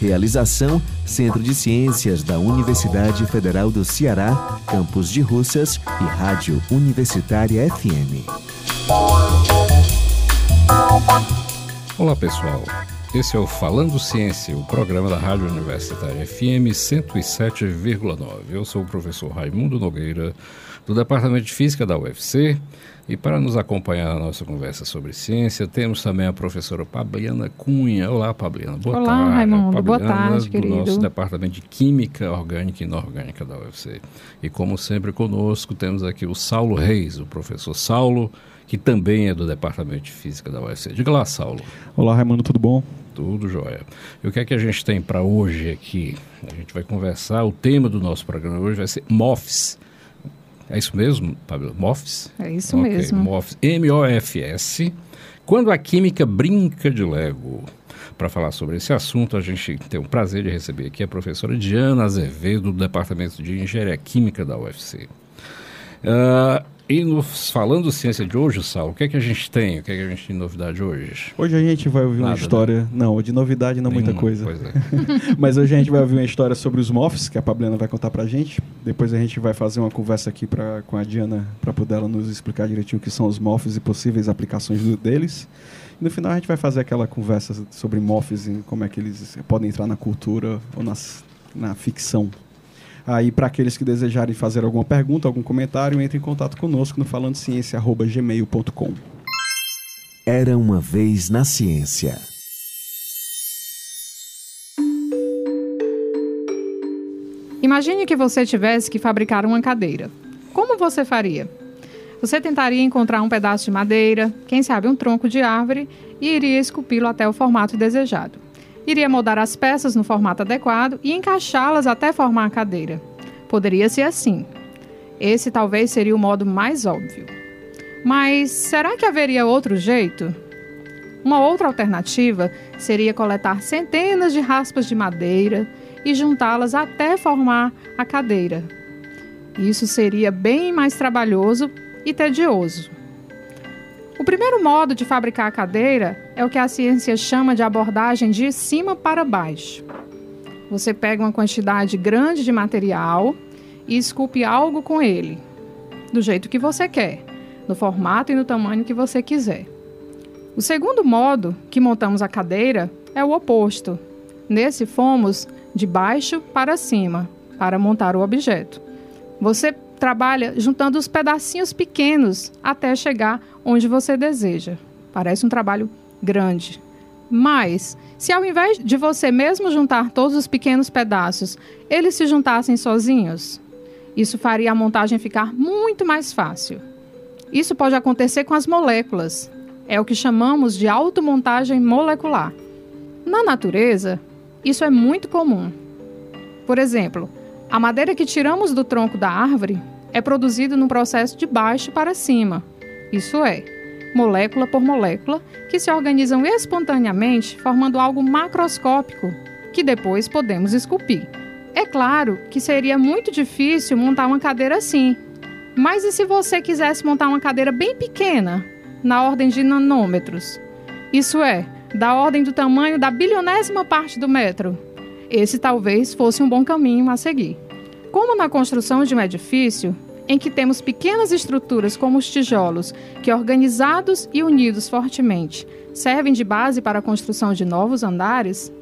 Realização: Centro de Ciências da Universidade Federal do Ceará, Campus de Russas e Rádio Universitária FM. Olá pessoal, esse é o Falando Ciência, o programa da Rádio Universitária FM 107,9. Eu sou o professor Raimundo Nogueira, do Departamento de Física da UFC, e para nos acompanhar na nossa conversa sobre ciência, temos também a professora Pabliana Cunha. Olá, Pabliana. Boa Olá, tarde. Raimundo. Pabliana, Boa tarde, do querido. nosso Departamento de Química Orgânica e Inorgânica da UFC. E como sempre conosco temos aqui o Saulo Reis, o professor Saulo, que também é do Departamento de Física da UFC. Diga lá, Saulo. Olá, Raimundo, tudo bom? Tudo jóia. E o que é que a gente tem para hoje aqui? A gente vai conversar, o tema do nosso programa hoje vai ser MOFs é isso mesmo, Pablo? MOFs? É isso okay. mesmo. MOFs, M-O-F-S. Quando a química brinca de Lego. Para falar sobre esse assunto, a gente tem o prazer de receber aqui a professora Diana Azevedo, do Departamento de Engenharia Química da UFC. Uh, e nos falando ciência de hoje, Sal, o que é que a gente tem? O que é que a gente tem de novidade hoje? Hoje a gente vai ouvir Nada, uma né? história. Né? Não, de novidade não Nenhuma, muita coisa. É. Mas hoje a gente vai ouvir uma história sobre os MOFs, que a Pablena vai contar pra gente. Depois a gente vai fazer uma conversa aqui pra, com a Diana para poder ela nos explicar direitinho o que são os MOFs e possíveis aplicações deles. E no final a gente vai fazer aquela conversa sobre MOFs e como é que eles podem entrar na cultura ou nas, na ficção Aí, para aqueles que desejarem fazer alguma pergunta, algum comentário, entre em contato conosco no falandociência.gmail.com. Era uma vez na ciência. Imagine que você tivesse que fabricar uma cadeira. Como você faria? Você tentaria encontrar um pedaço de madeira, quem sabe um tronco de árvore, e iria esculpi-lo até o formato desejado iria moldar as peças no formato adequado e encaixá-las até formar a cadeira. Poderia ser assim. Esse talvez seria o modo mais óbvio. Mas será que haveria outro jeito? Uma outra alternativa seria coletar centenas de raspas de madeira e juntá-las até formar a cadeira. Isso seria bem mais trabalhoso e tedioso. O primeiro modo de fabricar a cadeira é o que a ciência chama de abordagem de cima para baixo. Você pega uma quantidade grande de material e esculpe algo com ele, do jeito que você quer, no formato e no tamanho que você quiser. O segundo modo que montamos a cadeira é o oposto. Nesse fomos de baixo para cima para montar o objeto. Você trabalha juntando os pedacinhos pequenos até chegar onde você deseja. Parece um trabalho grande. Mas, se ao invés de você mesmo juntar todos os pequenos pedaços, eles se juntassem sozinhos, isso faria a montagem ficar muito mais fácil. Isso pode acontecer com as moléculas. É o que chamamos de automontagem molecular. Na natureza, isso é muito comum. Por exemplo, a madeira que tiramos do tronco da árvore é produzida num processo de baixo para cima, isso é, molécula por molécula, que se organizam espontaneamente, formando algo macroscópico, que depois podemos esculpir. É claro que seria muito difícil montar uma cadeira assim, mas e se você quisesse montar uma cadeira bem pequena, na ordem de nanômetros? Isso é, da ordem do tamanho da bilionésima parte do metro. Esse talvez fosse um bom caminho a seguir. Como na construção de um edifício, em que temos pequenas estruturas como os tijolos, que organizados e unidos fortemente servem de base para a construção de novos andares,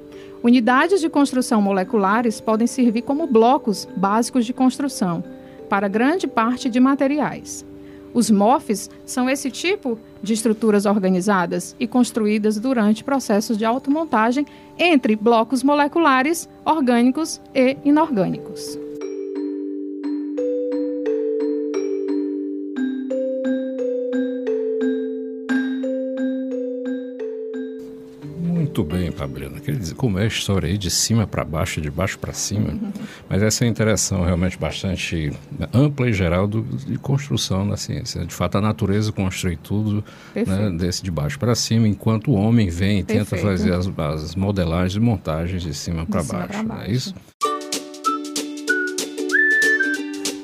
unidades de construção moleculares podem servir como blocos básicos de construção para grande parte de materiais. Os MOFs são esse tipo de estruturas organizadas e construídas durante processos de automontagem entre blocos moleculares, orgânicos e inorgânicos. Muito bem. Quer dizer, como é a história aí de cima para baixo, de baixo para cima. Mas essa é a interação realmente bastante ampla e geral do, de construção na ciência. De fato, a natureza constrói tudo né, desse de baixo para cima, enquanto o homem vem e Perfeito. tenta fazer as, as modelagens e montagens de cima para baixo. Não é isso?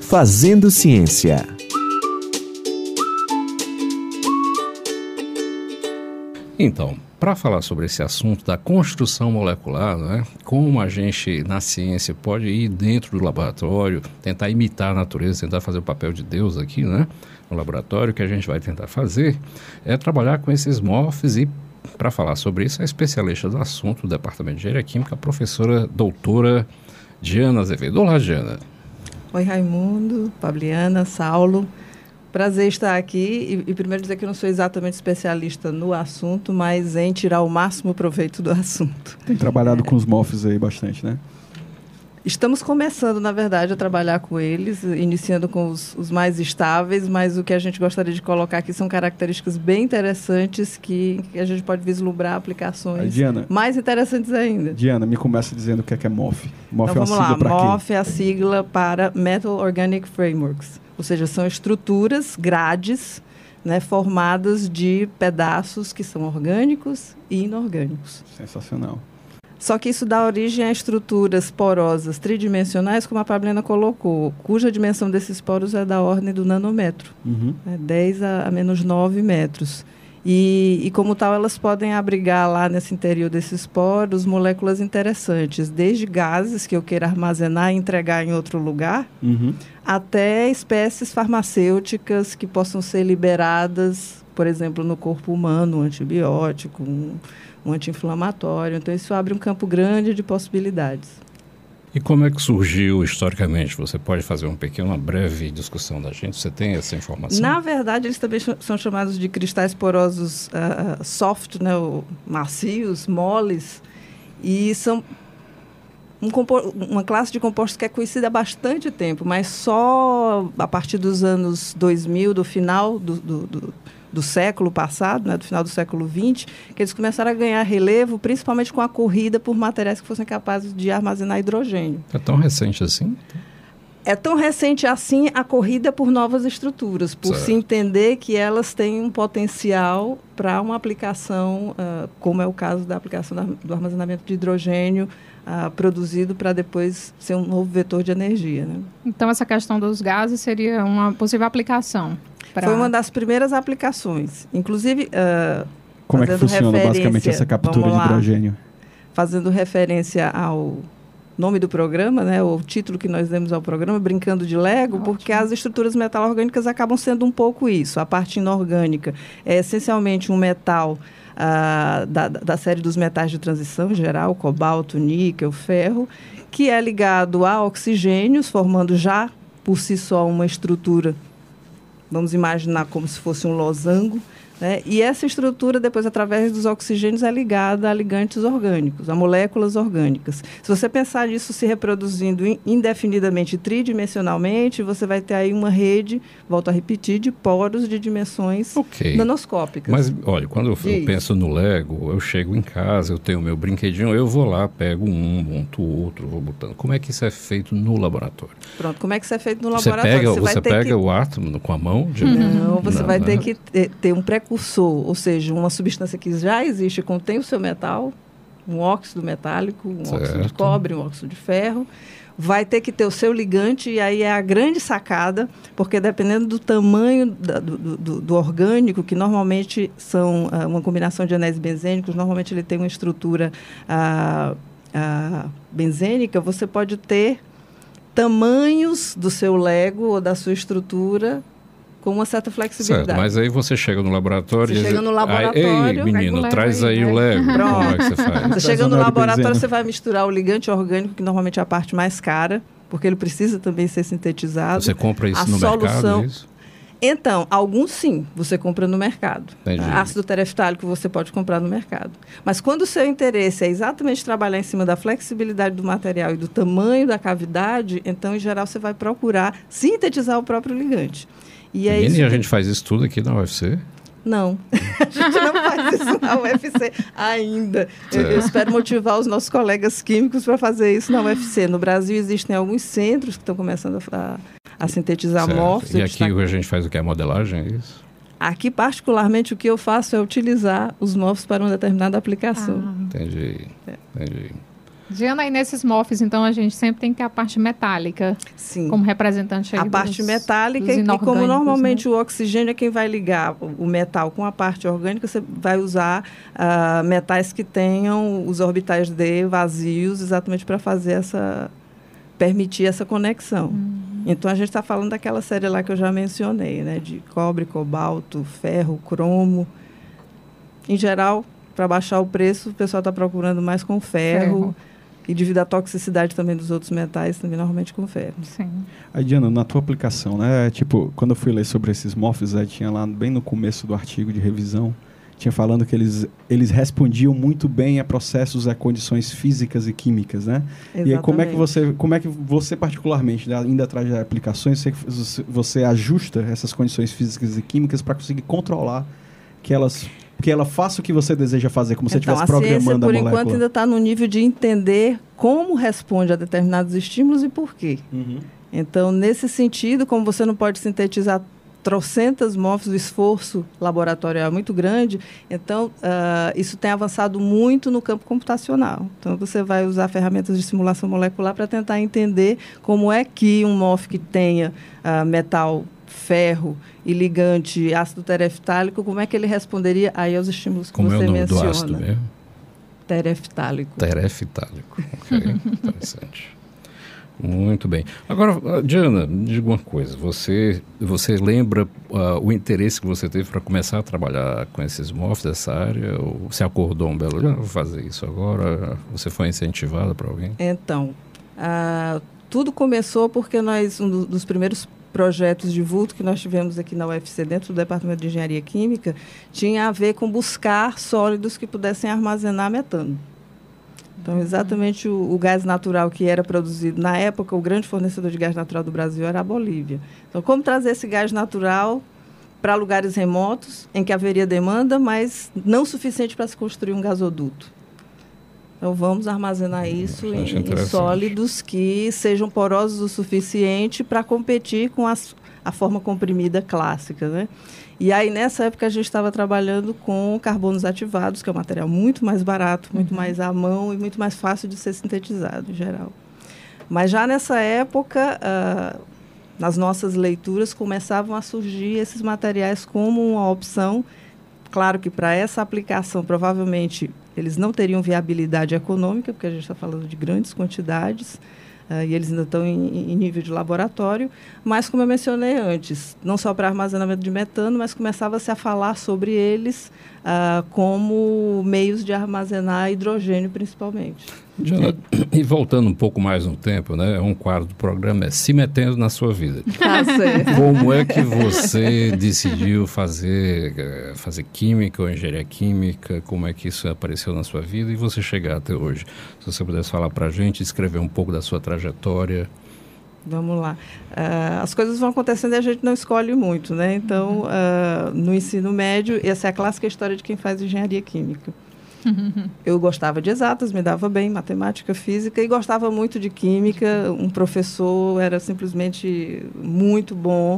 Fazendo Ciência. Então, para falar sobre esse assunto da construção molecular, né, como a gente na ciência pode ir dentro do laboratório, tentar imitar a natureza, tentar fazer o papel de Deus aqui, né, no laboratório, o que a gente vai tentar fazer é trabalhar com esses morfos e para falar sobre isso, a especialista do assunto do Departamento de Engenharia Química, a professora doutora Diana Azevedo. Olá, Diana. Oi, Raimundo, Fabiana, Saulo. Prazer estar aqui e, e, primeiro dizer que eu não sou exatamente especialista no assunto, mas em tirar o máximo proveito do assunto. Tem trabalhado com os MOFs aí bastante, né? Estamos começando, na verdade, a trabalhar com eles, iniciando com os, os, mais estáveis, mas o que a gente gostaria de colocar aqui são características bem interessantes que, que a gente pode vislumbrar aplicações Diana, mais interessantes ainda. Diana, me começa dizendo o que é, que é MOF. MOF então, é vamos lá. MOF é a sigla para Metal Organic Frameworks. Ou seja, são estruturas, grades, né, formadas de pedaços que são orgânicos e inorgânicos. Sensacional. Só que isso dá origem a estruturas porosas tridimensionais, como a Pablena colocou, cuja dimensão desses poros é da ordem do nanômetro, uhum. né, 10 a, a menos 9 metros. E, e, como tal, elas podem abrigar lá nesse interior desses poros moléculas interessantes, desde gases que eu queira armazenar e entregar em outro lugar, uhum. até espécies farmacêuticas que possam ser liberadas, por exemplo, no corpo humano, um antibiótico, um, um anti-inflamatório. Então, isso abre um campo grande de possibilidades. E como é que surgiu historicamente? Você pode fazer uma pequena, breve discussão da gente? Você tem essa informação? Na verdade, eles também são chamados de cristais porosos uh, soft, né, macios, moles, e são um uma classe de compostos que é conhecida há bastante tempo, mas só a partir dos anos 2000, do final do, do, do do século passado, né, do final do século XX, que eles começaram a ganhar relevo, principalmente com a corrida por materiais que fossem capazes de armazenar hidrogênio. É tão recente assim? É tão recente assim a corrida por novas estruturas, por certo. se entender que elas têm um potencial para uma aplicação, uh, como é o caso da aplicação do armazenamento de hidrogênio uh, produzido para depois ser um novo vetor de energia. Né? Então, essa questão dos gases seria uma possível aplicação? Pra... Foi uma das primeiras aplicações. Inclusive. Uh, Como é que funciona basicamente essa captura de hidrogênio? Fazendo referência ao nome do programa, né, o título que nós demos ao programa, Brincando de Lego, Ótimo. porque as estruturas metal-orgânicas acabam sendo um pouco isso. A parte inorgânica é essencialmente um metal ah, da, da série dos metais de transição geral, cobalto, níquel, ferro, que é ligado a oxigênios, formando já por si só uma estrutura vamos imaginar como se fosse um losango, né? E essa estrutura, depois, através dos oxigênios, é ligada a ligantes orgânicos, a moléculas orgânicas. Se você pensar nisso se reproduzindo indefinidamente, tridimensionalmente, você vai ter aí uma rede, volto a repetir, de poros de dimensões okay. nanoscópicas. Mas, olha, quando eu, eu penso no Lego, eu chego em casa, eu tenho meu brinquedinho, eu vou lá, pego um, monto outro, vou botando. Como é que isso é feito no laboratório? Pronto, como é que isso é feito no você laboratório? Pega, você, você pega que... o átomo com a mão? De... Não, você não, vai ter que ter, ter um preconceito precursor, ou seja, uma substância que já existe, contém o seu metal, um óxido metálico, um certo. óxido de cobre, um óxido de ferro, vai ter que ter o seu ligante, e aí é a grande sacada, porque dependendo do tamanho da, do, do, do, orgânico, que normalmente são uh, uma combinação de anéis benzênicos, normalmente ele tem uma estrutura uh, uh, benzênica, você pode ter tamanhos do seu Lego ou da sua estrutura com uma certa flexibilidade. Certo, mas aí você chega no laboratório... Você chega no laboratório... Ei, menino, traz aí, aí o Lego. Pronto. Como é que você faz? Você chega no laboratório, você vai misturar o ligante orgânico, que normalmente é a parte mais cara, porque ele precisa também ser sintetizado. Você compra isso a no solução... mercado, é isso? Então, alguns sim, você compra no mercado. Entendi. Ácido tereftálico você pode comprar no mercado. Mas quando o seu interesse é exatamente trabalhar em cima da flexibilidade do material e do tamanho da cavidade, então, em geral, você vai procurar sintetizar o próprio ligante. E, é e a gente faz isso tudo aqui na UFC? Não, a gente não faz isso na UFC ainda. Eu, eu, espero motivar os nossos colegas químicos para fazer isso na UFC. No Brasil existem alguns centros que estão começando a, a sintetizar morfos. E aqui a gente faz o que? A modelagem, é isso? Aqui, particularmente, o que eu faço é utilizar os morfos para uma determinada aplicação. Ah. Entendi, é. entendi. Diana, aí nesses MOFs, então, a gente sempre tem que ter a parte metálica Sim. como representante aí A dos, parte metálica, e como normalmente né? o oxigênio é quem vai ligar o metal com a parte orgânica, você vai usar uh, metais que tenham os orbitais D vazios, exatamente para fazer essa. permitir essa conexão. Uhum. Então, a gente está falando daquela série lá que eu já mencionei, né? De cobre, cobalto, ferro, cromo. Em geral, para baixar o preço, o pessoal está procurando mais com ferro. ferro e devido à toxicidade também dos outros metais, também normalmente com ferro. Sim. Aí, Diana, na tua aplicação, né? Tipo, quando eu fui ler sobre esses morphs, aí tinha lá bem no começo do artigo de revisão, tinha falando que eles, eles respondiam muito bem a processos, a condições físicas e químicas, né? Exatamente. E aí, como é que você, como é que você particularmente, né, ainda atrás de aplicações, você, você ajusta essas condições físicas e químicas para conseguir controlar que elas que ela faça o que você deseja fazer, como se então, estivesse programando a, por a enquanto, ainda está no nível de entender como responde a determinados estímulos e por quê. Uhum. Então, nesse sentido, como você não pode sintetizar trocentas morfos, o esforço laboratorial é muito grande, então uh, isso tem avançado muito no campo computacional. Então você vai usar ferramentas de simulação molecular para tentar entender como é que um morfo que tenha uh, metal ferro e ligante ácido tereftálico, como é que ele responderia aí aos estímulos que como você é o nome menciona? Do ácido mesmo? Tereftálico. Tereftálico. Ok, interessante. Muito bem. Agora, ah, Diana, me diga uma coisa. Você, você lembra uh, o interesse que você teve para começar a trabalhar com esses MOFs dessa área? Ou você acordou um belo dia, vou fazer isso agora? Você foi incentivada por alguém? Então, uh, tudo começou porque nós, um dos primeiros projetos de vulto que nós tivemos aqui na UFC, dentro do Departamento de Engenharia Química, tinha a ver com buscar sólidos que pudessem armazenar metano. Então, exatamente o, o, gás natural que era produzido na época, o grande fornecedor de gás natural do Brasil era a Bolívia. Então, como trazer esse gás natural para lugares remotos, em que haveria demanda, mas não suficiente para se construir um gasoduto? Então, vamos armazenar isso em, em, sólidos que sejam porosos o suficiente para competir com as, a forma comprimida clássica, né? E aí, nessa época, a gente estava trabalhando com carbonos ativados, que é um material muito mais barato, muito uhum. mais à mão e muito mais fácil de ser sintetizado, em geral. Mas já nessa época, uh, nas nossas leituras, começavam a surgir esses materiais como uma opção. Claro que para essa aplicação, provavelmente, eles não teriam viabilidade econômica, porque a gente está falando de grandes quantidades, uh, e eles ainda estão em, em, nível de laboratório, mas, como eu mencionei antes, não só para armazenamento de metano, mas começava-se a falar sobre eles uh, como meios de armazenar hidrogênio, principalmente. Diana, e voltando um pouco mais no tempo, né? Um quadro do programa é Se Metendo na Sua Vida. Ah, certo. Como é que você decidiu fazer, eh, fazer química ou engenharia química? Como é que isso apareceu na sua vida e você chegar até hoje? Se você pudesse falar para a gente, escrever um pouco da sua trajetória. Vamos lá. Uh, as coisas vão acontecendo e a gente não escolhe muito, né? Então, uh, no ensino médio, essa é a clássica história de quem faz engenharia química. Eu gostava de exatas, me dava bem matemática, física e gostava muito de química. Um professor era simplesmente muito bom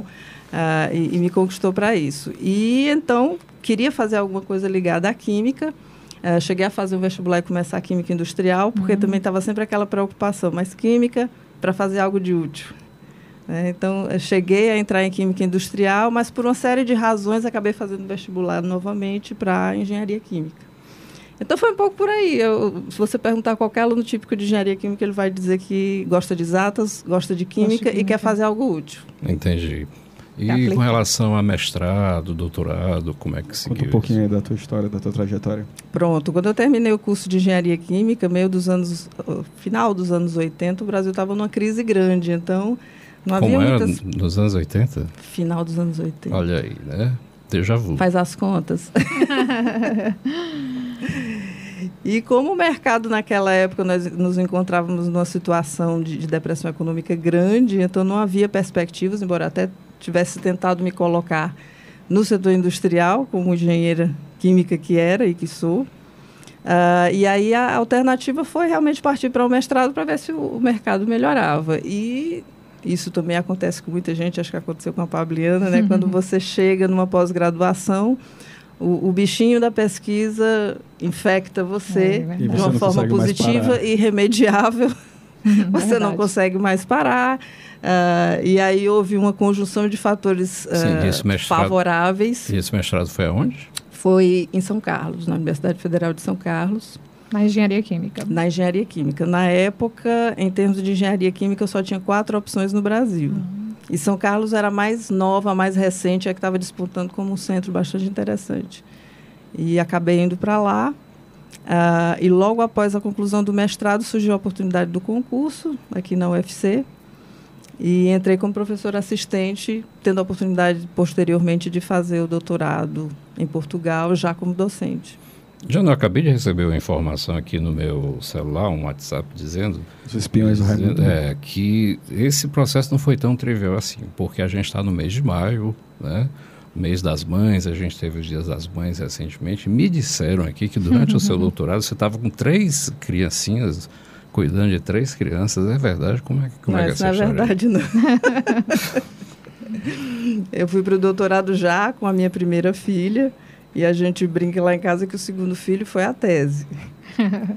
uh, e, e, me conquistou para isso. E então queria fazer alguma coisa ligada à química. Uh, cheguei a fazer o vestibular e começar a química industrial, porque uhum. também estava sempre aquela preocupação, mas química para fazer algo de útil. É, então, cheguei a entrar em química industrial, mas por uma série de razões acabei fazendo vestibular novamente para engenharia química. Então foi um pouco por aí. Eu, se você perguntar a qualquer aluno típico de engenharia química, ele vai dizer que gosta de exatas, gosta de química, de química. e quer fazer algo útil. Entendi. E com relação a mestrado, doutorado, como é que se Conta um pouquinho aí da tua história, da tua trajetória. Pronto. Quando eu terminei o curso de engenharia química, meio dos anos, final dos anos 80, o Brasil estava numa crise grande. Então, não havia Como muitas... era nos anos 80? Final dos anos 80. Olha aí, né? Déjà vu. Faz as contas. E como o mercado naquela época nós nos encontrávamos numa situação de, de, depressão econômica grande, então não havia perspectivas, embora até tivesse tentado me colocar no setor industrial, como engenheira química que era e que sou. Uh, e aí a alternativa foi realmente partir para o mestrado para ver se o mercado melhorava. E isso também acontece com muita gente, acho que aconteceu com a Pabliana, né? Uhum. Quando você chega numa pós-graduação, o, o, bichinho da pesquisa infecta você é, de uma forma positiva e irremediável. Uhum, você verdade. não consegue mais parar. Uh, e aí houve uma conjunção de fatores uh, Sim, mestrado, favoráveis. E esse mestrado foi aonde? Foi em São Carlos, na Universidade Federal de São Carlos. Na engenharia química. Na engenharia química. Na época, em termos de engenharia química, eu só tinha quatro opções no Brasil. Uhum. E São Carlos era mais nova, mais recente, é que estava disputando como um centro bastante interessante. E acabei indo para lá. Uh, e logo após a conclusão do mestrado, surgiu a oportunidade do concurso aqui na UFC. E entrei como professor assistente, tendo a oportunidade posteriormente de fazer o doutorado em Portugal, já como docente. Já não acabei de receber uma informação aqui no meu celular, um WhatsApp, dizendo, Os espiões dizendo é, que esse processo não foi tão trivial assim, porque a gente está no mês de maio, né? mês das mães, a gente teve os dias das mães recentemente. Me disseram aqui que durante o seu doutorado você estava com três criancinhas cuidando de três crianças, é verdade? Como é, como Mas, é que é essa na verdade, não. eu fui para o doutorado já com a minha primeira filha e a gente brinca lá em casa que o segundo filho foi a tese.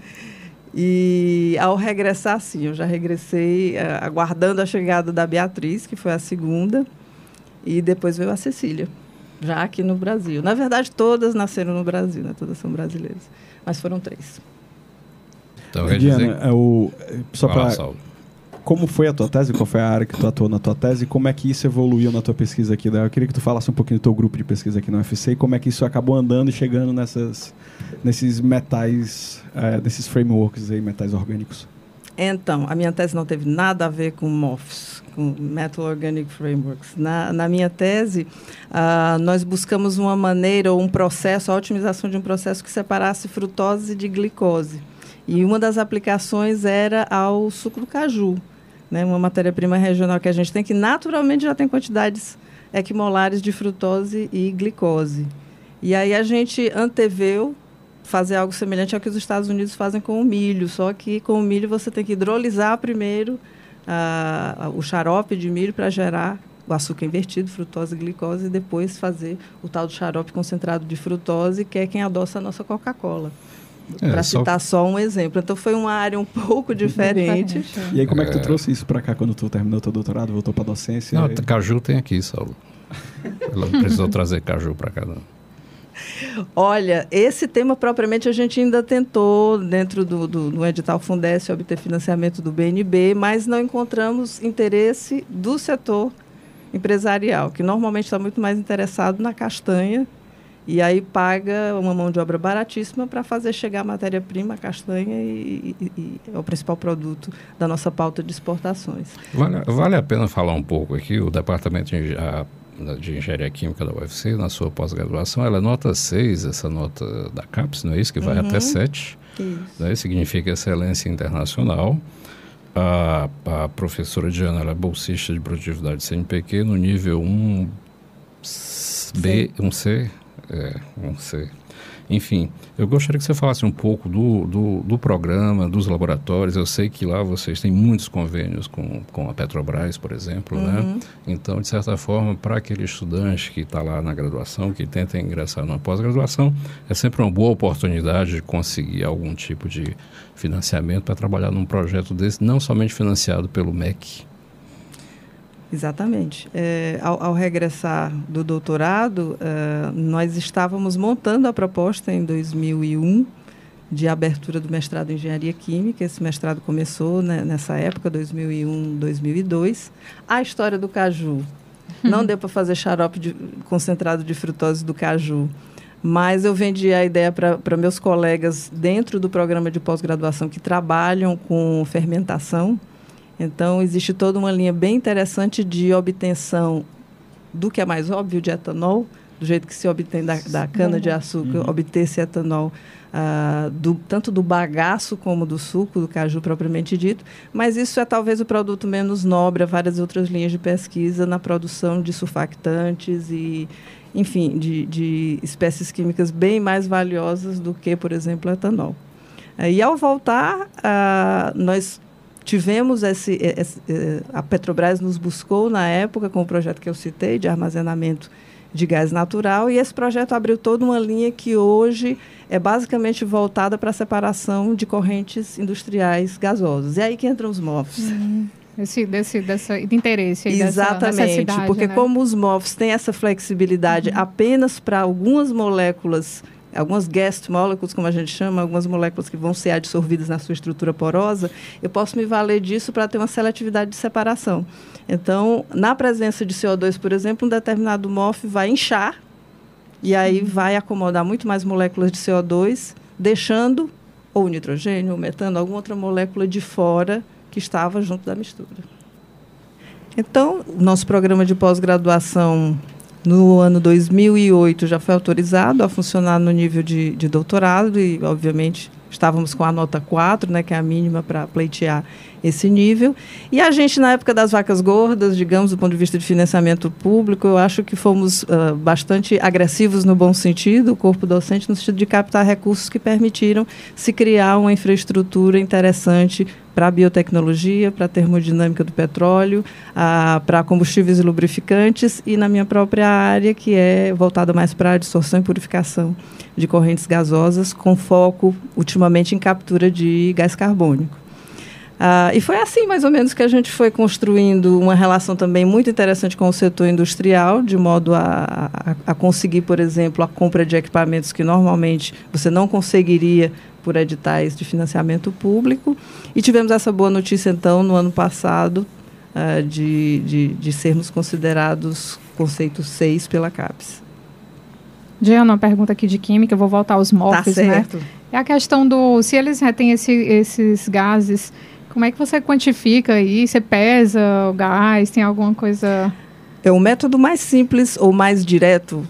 e ao regressar, sim, eu já regressei uh, aguardando a chegada da Beatriz, que foi a segunda, e depois veio a Cecília, já aqui no Brasil. Na verdade, todas nasceram no Brasil, né? todas são brasileiras, mas foram três. Então, Diana, dizer... é o, só para como foi a tua tese? Qual foi a área que tu atuou na tua tese? E como é que isso evoluiu na tua pesquisa aqui? Eu queria que tu falasse um pouquinho do teu grupo de pesquisa aqui na UFC e como é que isso acabou andando e chegando nessas, nesses metais, é, nesses frameworks aí, metais orgânicos. Então, a minha tese não teve nada a ver com MOFs, com Metal Organic Frameworks. Na, na minha tese, uh, nós buscamos uma maneira ou um processo, a otimização de um processo que separasse frutose de glicose. E uma das aplicações era ao suco do caju, né? uma matéria-prima regional que a gente tem, que naturalmente já tem quantidades equimolares de frutose e glicose. E aí a gente anteveu fazer algo semelhante ao que os Estados Unidos fazem com o milho, só que com o milho você tem que hidrolisar primeiro uh, o xarope de milho para gerar o açúcar invertido, frutose e glicose, e depois fazer o tal do xarope concentrado de frutose, que é quem adoça a nossa Coca-Cola. É, para citar só... só... um exemplo. Então foi uma área um pouco diferente. É. E aí como é que tu é. trouxe isso para cá quando tu terminou teu doutorado, voltou para docência? Não, e... caju tem aqui, Saulo. Ela não precisou trazer caju para cá, não. Olha, esse tema propriamente a gente ainda tentou, dentro do, do, do edital Fundesc, obter financiamento do BNB, mas não encontramos interesse do setor empresarial, que normalmente está muito mais interessado na castanha e aí paga uma mão de obra baratíssima para fazer chegar a matéria-prima, a castanha, e, e, e, é o principal produto da nossa pauta de exportações. Vale, vale a pena falar um pouco aqui, o Departamento de, a, de Engenharia Química da UFC, na sua pós-graduação, ela é nota 6, essa nota da CAPES, não é isso? Que vai uhum. até 7. Isso. Né? Significa excelência internacional. A, a professora Diana ela é bolsista de produtividade CNPq no nível 1B, 1C, é, não sei. Enfim, eu gostaria que você falasse um pouco do, do, do, programa, dos laboratórios. Eu sei que lá vocês têm muitos convênios com, com a Petrobras, por exemplo, né? uhum. né? Então, de certa forma, para aquele estudante que está lá na graduação, que tenta ingressar numa pós-graduação, é sempre uma boa oportunidade de conseguir algum tipo de financiamento para trabalhar num projeto desse, não somente financiado pelo MEC, Exatamente. É, ao, ao, regressar do doutorado, é, nós estávamos montando a proposta em 2001 de abertura do mestrado em engenharia química. Esse mestrado começou né, nessa época, 2001, 2002. A história do caju. Não deu para fazer xarope de, concentrado de frutose do caju, mas eu vendi a ideia para meus colegas dentro do programa de pós-graduação que trabalham com fermentação então, existe toda uma linha bem interessante de obtenção do que é mais óbvio, de etanol, do jeito que se obtém da, da cana-de-açúcar, uhum. obter esse etanol uh, do, tanto do bagaço como do suco do caju propriamente dito, mas isso é talvez o produto menos nobre a várias outras linhas de pesquisa na produção de surfactantes e, enfim, de, de espécies químicas bem mais valiosas do que, por exemplo, o etanol. Uh, e ao voltar, uh, nós tivemos esse, esse, eh, a Petrobras nos buscou na época com o projeto que eu citei de armazenamento de gás natural e esse projeto abriu toda uma linha que hoje é basicamente voltada para a separação de correntes industriais gasosas. E aí que entram os MOFs. Uhum. Esse, desse, dessa, de interesse aí, Exatamente, dessa porque né? como os MOFs têm essa flexibilidade uhum. apenas para algumas moléculas algumas guest molecules, como a gente chama, algumas moléculas que vão ser absorvidas na sua estrutura porosa, eu posso me valer disso para ter uma seletividade de separação. Então, na presença de CO2, por exemplo, um determinado MOF vai inchar e aí vai acomodar muito mais moléculas de CO2, deixando ou nitrogênio, ou metano, alguma outra molécula de fora que estava junto da mistura. Então, o nosso programa de pós-graduação no ano 2008 já foi autorizado a funcionar no nível de, de doutorado e, obviamente, estávamos com a nota 4, né, que é a mínima para pleitear esse nível. E a gente, na época das vacas gordas, digamos, do ponto de vista de financiamento público, eu acho que fomos uh, bastante agressivos no bom sentido, o corpo docente, no sentido de captar recursos que permitiram se criar uma infraestrutura interessante para a biotecnologia, para a termodinâmica do petróleo, para combustíveis e lubrificantes, e na minha própria área, que é voltada mais para a distorção e purificação de correntes gasosas, com foco ultimamente em captura de gás carbônico. Uh, e foi assim, mais ou menos, que a gente foi construindo uma relação também muito interessante com o setor industrial, de modo a, a, a, conseguir, por exemplo, a compra de equipamentos que normalmente você não conseguiria por editais de financiamento público. E tivemos essa boa notícia, então, no ano passado, uh, de, de, de sermos considerados conceito 6 pela CAPES. Diana, uma pergunta aqui de química, eu vou voltar aos MOFs, tá certo. né? É a questão do, se eles retêm esse, esses gases, como é que você quantifica aí? Você pesa o gás? Tem alguma coisa... É o método mais simples ou mais direto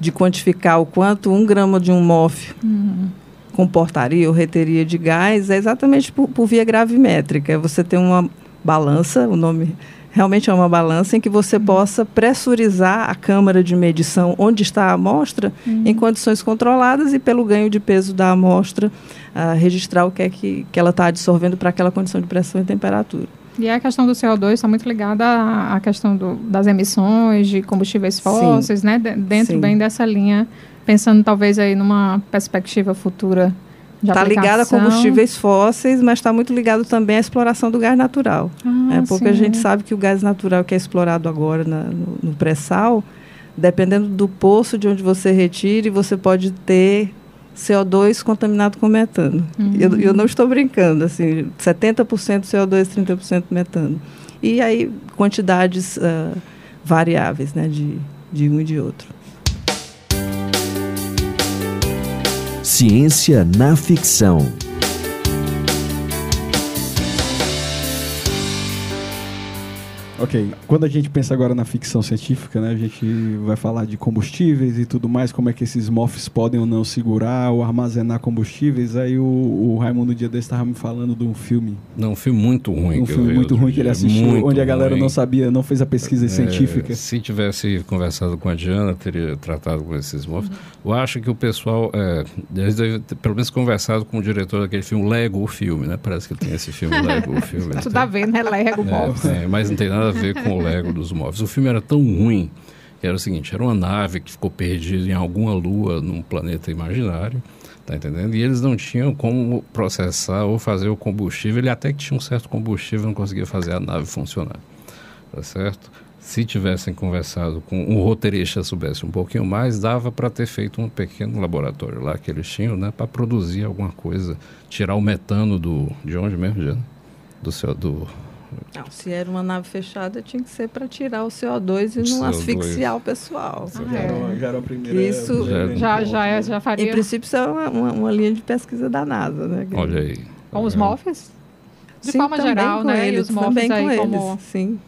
de quantificar o quanto um grama de um MOF uhum. Comportaria ou reteria de gás é exatamente por, por via gravimétrica. Você tem uma balança, o nome realmente é uma balança em que você uhum. possa pressurizar a câmara de medição onde está a amostra uhum. em condições controladas e pelo ganho de peso da amostra uh, registrar o que é que, que ela está absorvendo para aquela condição de pressão e temperatura. E a questão do CO2 está muito ligada à, questão do, das emissões de combustíveis fósseis, Sim. né? De, dentro Sim. bem dessa linha, pensando talvez aí numa perspectiva futura Está ligado a combustíveis fósseis, mas está muito ligado também à exploração do gás natural. Ah, é, porque sim. a gente sabe que o gás natural que é explorado agora na, no, no pré-sal, dependendo do poço de onde você retire, você pode ter CO2 contaminado com metano. Uhum. Eu, eu, não estou brincando, assim, 70% CO2, 30% metano. E aí, quantidades uh, variáveis, né, de, de um e de outro. Ciência na ficção. Ok, quando a gente pensa agora na ficção científica, né, a gente vai falar de combustíveis e tudo mais, como é que esses MOFs podem ou não segurar ou armazenar combustíveis. Aí o, o Raimundo Dia desse estava me falando de um filme. Não, um filme muito ruim. Um filme muito ruim que ele assistiu, onde a galera ruim. não sabia, não fez a pesquisa é, científica. Se tivesse conversado com a Diana, teria tratado com esses MOFs. Eu acho que o pessoal, é, eles devem ter, pelo menos conversado com o diretor daquele filme, Lego, o filme, né? Parece que tem esse filme, Lego, o filme. Tudo a ver, né? Lego, é, é, mas não tem nada a ver com o Lego dos móveis. O filme era tão ruim que era o seguinte: era uma nave que ficou perdida em alguma lua num planeta imaginário. Tá entendendo? E eles não tinham como processar ou fazer o combustível. Ele até que tinha um certo combustível, não conseguia fazer a nave funcionar. Tá certo? Se tivessem conversado com um roteirista soubesse um pouquinho mais, dava para ter feito um pequeno laboratório lá que eles tinham, né, para produzir alguma coisa, tirar o metano do de onde mesmo, Diana? Do do não, se era uma nave fechada, tinha que ser para tirar o CO2 e não CO2. asfixiar o pessoal. Ah, já, era, já era a primeira. Isso já, já, é, já faria. Em princípio, isso é uma, uma, uma, linha de pesquisa da NASA, né? Olha aí. Com os MOFs? De Sim, forma geral, né? Eles, e os MOFs aí como... Sim.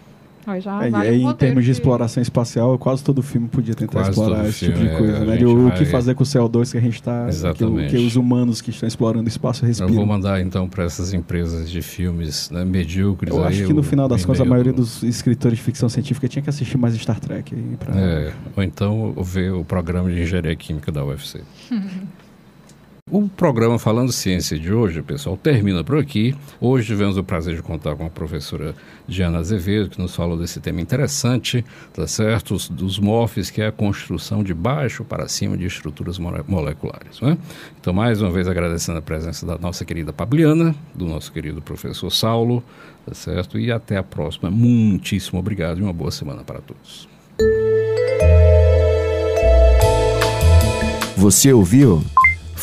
É, vale em termos de exploração espacial, quase todo filme podia tentar quase explorar esse tipo de é, coisa, né? O vai... que fazer com o CO2 que a gente está, que, que, os humanos que estão explorando o espaço respiram. Eu vou mandar então para essas empresas de filmes né, medíocres. Eu acho que no final das contas a maioria dos escritores de ficção científica tinha que assistir mais Star Trek. Aí pra... é, ou então ver o programa de engenharia química da UFC. O programa Falando Ciência de hoje, pessoal, termina por aqui. Hoje tivemos o prazer de contar com a professora Diana Azevedo, que nos falou desse tema interessante, tá certo? Os, dos MOFs, que é a construção de baixo para cima de estruturas moleculares. Né? Então, mais uma vez, agradecendo a presença da nossa querida Pabliana, do nosso querido professor Saulo, tá certo? E até a próxima. Muitíssimo obrigado e uma boa semana para todos. Você ouviu?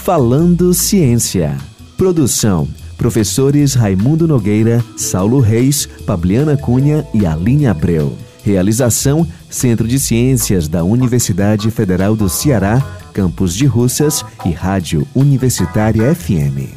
Falando Ciência. Produção: professores Raimundo Nogueira, Saulo Reis, Pabliana Cunha e Aline Abreu. Realização: Centro de Ciências da Universidade Federal do Ceará, Campus de Russas e Rádio Universitária FM.